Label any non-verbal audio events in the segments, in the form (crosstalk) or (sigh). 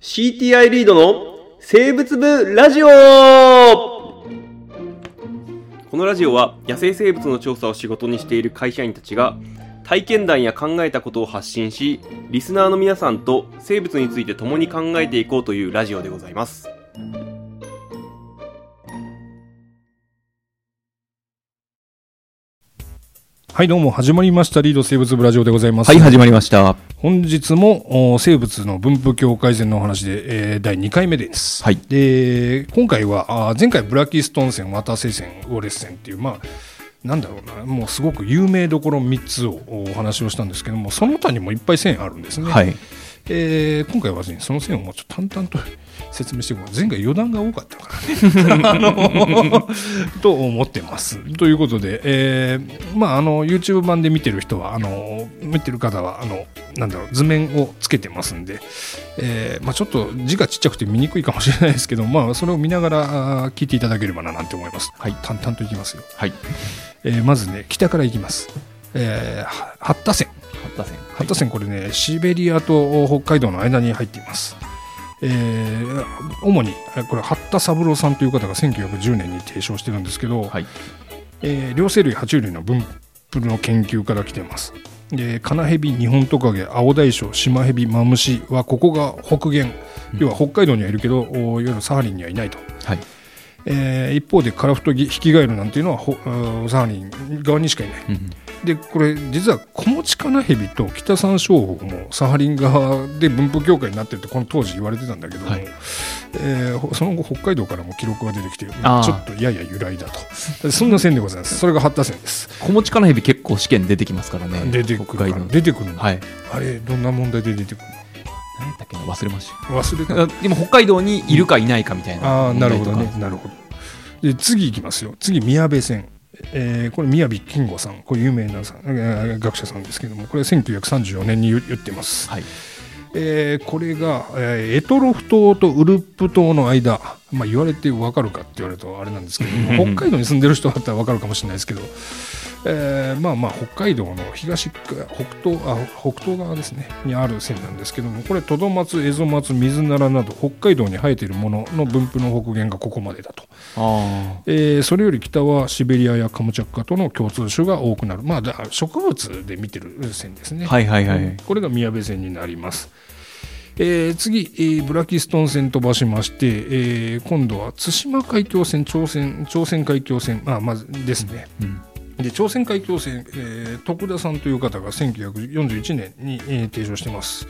CTI リードの生物部ラジオこのラジオは野生生物の調査を仕事にしている会社員たちが体験談や考えたことを発信しリスナーの皆さんと生物について共に考えていこうというラジオでございますはい、どうも、始まりました。リード生物部ラジオでございます。はい、始まりました。本日もお生物の分布境改善のお話で、えー第2回目です。はいで、今回は、あー前回ブラキストン線、渡瀬線、ウォレス線っていう、まあ、なんだろうな、もうすごく有名どころ3つをお話をしたんですけども、その他にもいっぱい線あるんですね。はい。えー今回はね、その線をもうちょっと淡々と説明していこう。前回余談が多かったからね。(laughs) (laughs) と思ってます。ということで、えーまあ、あの、YouTube 版で見てる人は、あの、見てる方は、あの、なんだろう、図面をつけてますんで、えーまあ、ちょっと字がちっちゃくて見にくいかもしれないですけど、まあ、それを見ながら聞いていただければな、なんて思います。はい淡々といきますよ。はい。えーまずね、北からいきます。えー、は八田線。八田線。八田線これねシベリアと北海道の間に入っています、えー主にえこれ八田三郎さんという方が1910年に提唱してるんですけど、はい。えー両生類爬虫類の分布の研究から来ています。でカナヘビニホントカゲアオダイショウシマヘビマムシはここが北限、要は北海道にはいるけどおいわゆるサハリンにはいないと。はい。えー一方でカラフトギヒキガエルなんていうのはほうんサハリン側にしかいない。うんでこれ実はコモチカナヘビと北山椒魚もサハリン側で分布境界になってるってこの当時言われてたんだけども、はい。えーほその後北海道からも記録が出てきてちょっとやや由来だと。そんな線でございます。それが八田線です。小持ちカナヘビ結構試験出てきますからね。出てくる出てくるの、はい。あれどんな問題で出てくる何だっけな忘れましの忘れた。(laughs) でも北海道にいるかいないかみたいな。ああなるほどね。なるほど。で次いきますよ。次宮部線。えーこれ宮部金吾さん。これ有名なさん、えー学者さんですけども。これ1934年に言言ってます。はい。えーこれが、えーエトロフ島とウルップ島の間、まあ、言われて分かるかって言われるとあれなんですけども。(laughs) 北海道に住んでる人だったら分かるかもしれないですけど、えーまあまあ北海道の東北東あ北東側ですねにある線なんですけどもこれトドマツエゾマツミズナラなど北海道に生えているものの分布の北限がここまでだと、あえーそれより北はシベリアやカムチャッカとの共通種が多くなる。まあだ植物で見てる線ですね。あ。はいはいはい。これが宮部線になります。えー次、えーブラキストン線飛ばしまして、えー今度は対馬海峡線朝鮮朝鮮海峡線。あまずですね、うんで朝鮮海峡線、えー徳田さんという方が1941年に、えー提唱してます。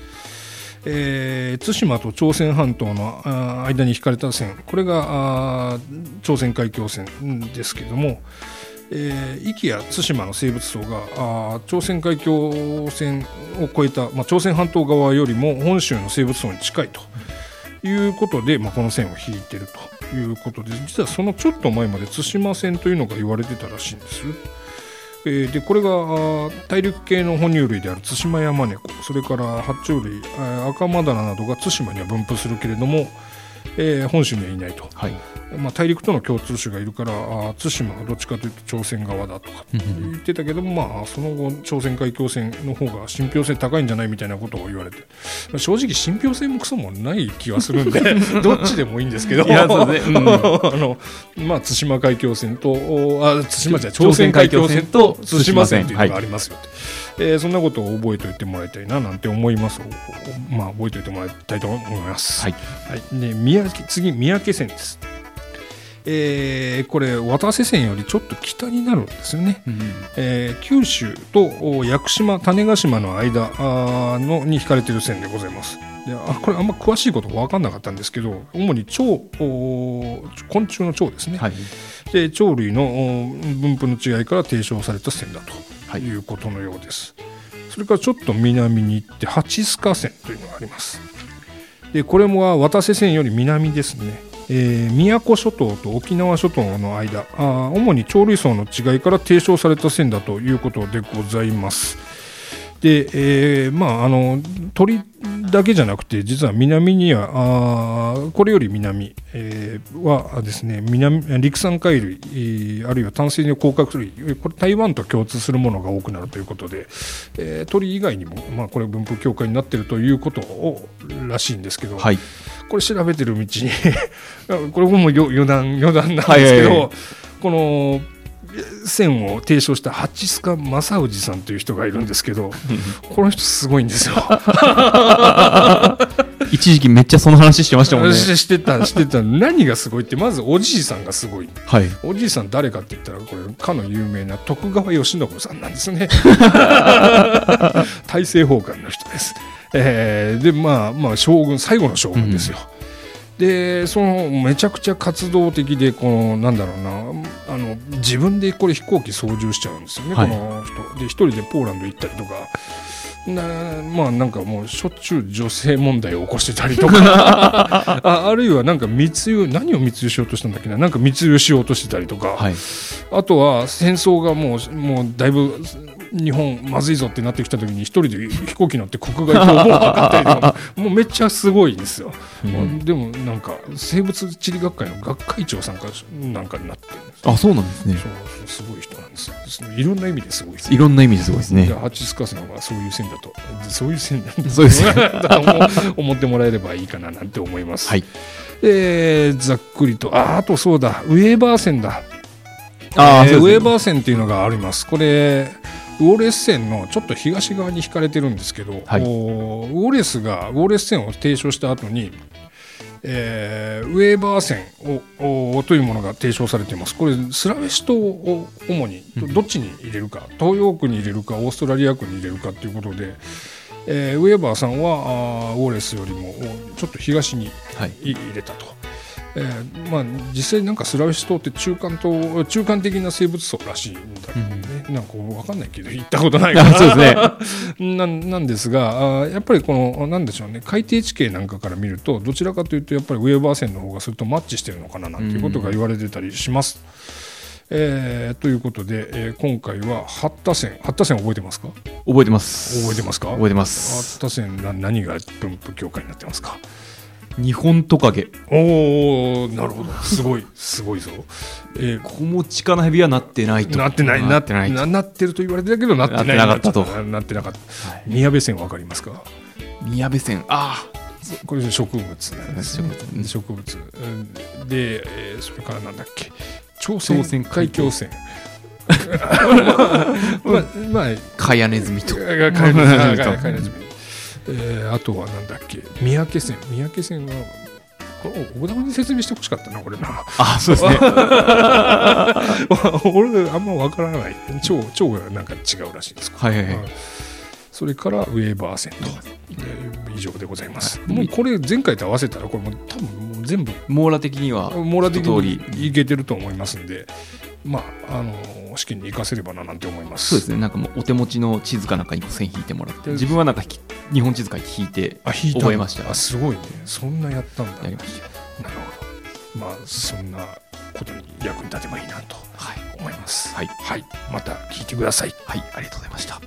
えー対馬と朝鮮半島のあ間に引かれた線これがあ朝鮮海峡線ですけども、えー、壱岐や対馬の生物層があ朝鮮海峡線を越えた、まあ、朝鮮半島側よりも本州の生物層に近いということで、まあ、この線を引いてるということで実はそのちょっと前まで対馬線というのが言われてたらしいんです。えーでこれが大陸系の哺乳類であるツシマヤマネコそれから爬虫類あーアカマダラなどが対馬には分布するけれども、えー本州にはいないと、はい。まあ、大陸との共通種がいるから対馬がどっちかというと朝鮮側だとかうん言ってたけども、まあ、その後朝鮮海峡線の方が信憑性高いんじゃないみたいなことを言われて。正直信憑性もクソもない気がするんで (laughs) どっちでもいいんですけど。ね。うん。(laughs) あのまあ、対馬海峡線とおあ対馬じゃ朝鮮海峡線と対馬線というのがありますよって、えーそんなことを覚えておいてもらいたいななんて思います？まあ覚えておいてもらいたいと思います。はい。はい、で宮城次三宅線です。えーこれ渡瀬線よりちょっと北になるんですよね。うんえー九州とお屋久島種子島の間のに引かれている線でございます。であこれあんま詳しいこと分かんなかったんですけど主に蝶お昆虫の蝶ですね、はい。で鳥類のお分布の違いから提唱された線だとはいいうことのようです。それからちょっと南に行って八須賀線というのがあります。でこれも渡瀬線より南ですね。えー宮古諸島と沖縄諸島の間あ主に鳥類層の違いから提唱された線だということでございます。で、えーまあ、あの鳥だけじゃなくて実は南にはあこれより南、えーはですね南陸産貝類、えーあるいは淡水の甲殻類これ台湾と共通するものが多くなるということで、えー鳥以外にも、まあ、これ分布境界になっているということをらしいんですけど、はい。これ調べてるうちに (laughs) これもよ余談余談なんですけど、はいはいはいこの線を提唱したハチスカ正氏さんという人がいるんですけどこの人すごいんですよ。(laughs) 一時期めっちゃその話してましたもんね。し (laughs) してたしてた何がすごいってまずおじいさんがすごいはい。おじいさん誰かって言ったらこれかの有名な徳川慶喜さんなんですね大政奉還の人です、えーでまあまあ将軍最後の将軍ですよ、でそのめちゃくちゃ活動的でこのなんだろうなあの自分でこれ飛行機操縦しちゃうんですよね、はい。この人。で一人でポーランド行ったりとか。なまあなんかもうしょっちゅう女性問題を起こしてたりとか。(laughs) ああるいはなんか密輸何を密輸しようとしたんだっけな。なんか密輸しようとしてたりとか、はい。あとは戦争がもうもうだいぶ日本まずいぞってなってきた時に一人で飛行機乗って国外逃亡を図ったりとかもうめっちゃすごいんですよ、うん。でもなんか生物地理学会の学会長さんかなんかになってるんですあ、そうなんですね。すごい人なんです。よいろんな意味ですごいですいろんな意味ですごいですねハチスカスの方がそういう線だとそういう線だとそうですね。思 (laughs) 思ってもらえればいいかななんて思います、はい。えーざっくりとああとそうだウェーバー線だ。あえーウェーバー線っていうのがあります。これウォーレス線のちょっと東側に引かれてるんですけど、はいウォーレスがウォーレス線を提唱した後に、えーウェーバー線をおというものが提唱されていますこれスラウェシ島を主にどどっちに入れるか東洋区に入れるかオーストラリア区に入れるかということで、えーウェーバーさんはあーウォーレスよりもおちょっと東にはい。い入れたと。えーまあ、実際なんかスラウェシ島って中間島中間的な生物層らしいんだけどね、なんか分かんないけど行ったことないから。(laughs) そうですね。(laughs) なんなんですがあーやっぱりこのなんでしょうね。海底地形なんかから見るとどちらかというとやっぱりウェーバー線の方がそれとマッチしてるのかななんていうことが言われてたりします。えーということで、えー今回は八田線。八田線覚えてますか？覚えてます。覚えてますか？覚えてます。八田線な何が分布境界になってますか？日本トカゲ。おおなるほど。すごい。すごいぞ、えー子持ちかなヘビはなってないと。なってない。なってないと。ななってると言われてたけどなってないなってなかったと。ななってなかった。はい。宮部線わかりますか？宮部線。あこれ植物なんですね。植物うん植物。うん。で、えーそれからなんだっけ？朝朝鮮鮮海峡線。(laughs) まあまああ、(laughs) (laughs) カヤネズミと。カエルカエルズミあとえーあとはなんだっけ三宅線。三宅線は小田に説明してほしかったなこれな。あ、そうですね。(laughs) 俺あんまわからない。腸腸がなんか違うらしいですはいはいはい。それからウェーバー線と、えー以上でございます。もうこれ前回と合わせたらこれもう多分もう全部網羅的には、網羅的にり。いけてると思いますんでまああの試験に活かせればななんて思いますそうですね。なんかもうお手持ちの地図かなんかに線引いてもらって、自分はなんかひ日本地図書いて引いて覚えましたあすごいねそんなやったんだやりました。なるほどまあそんなことに役に立てばいいなとはい。思いますはい。はいまた聞いてくださいはい。ありがとうございました。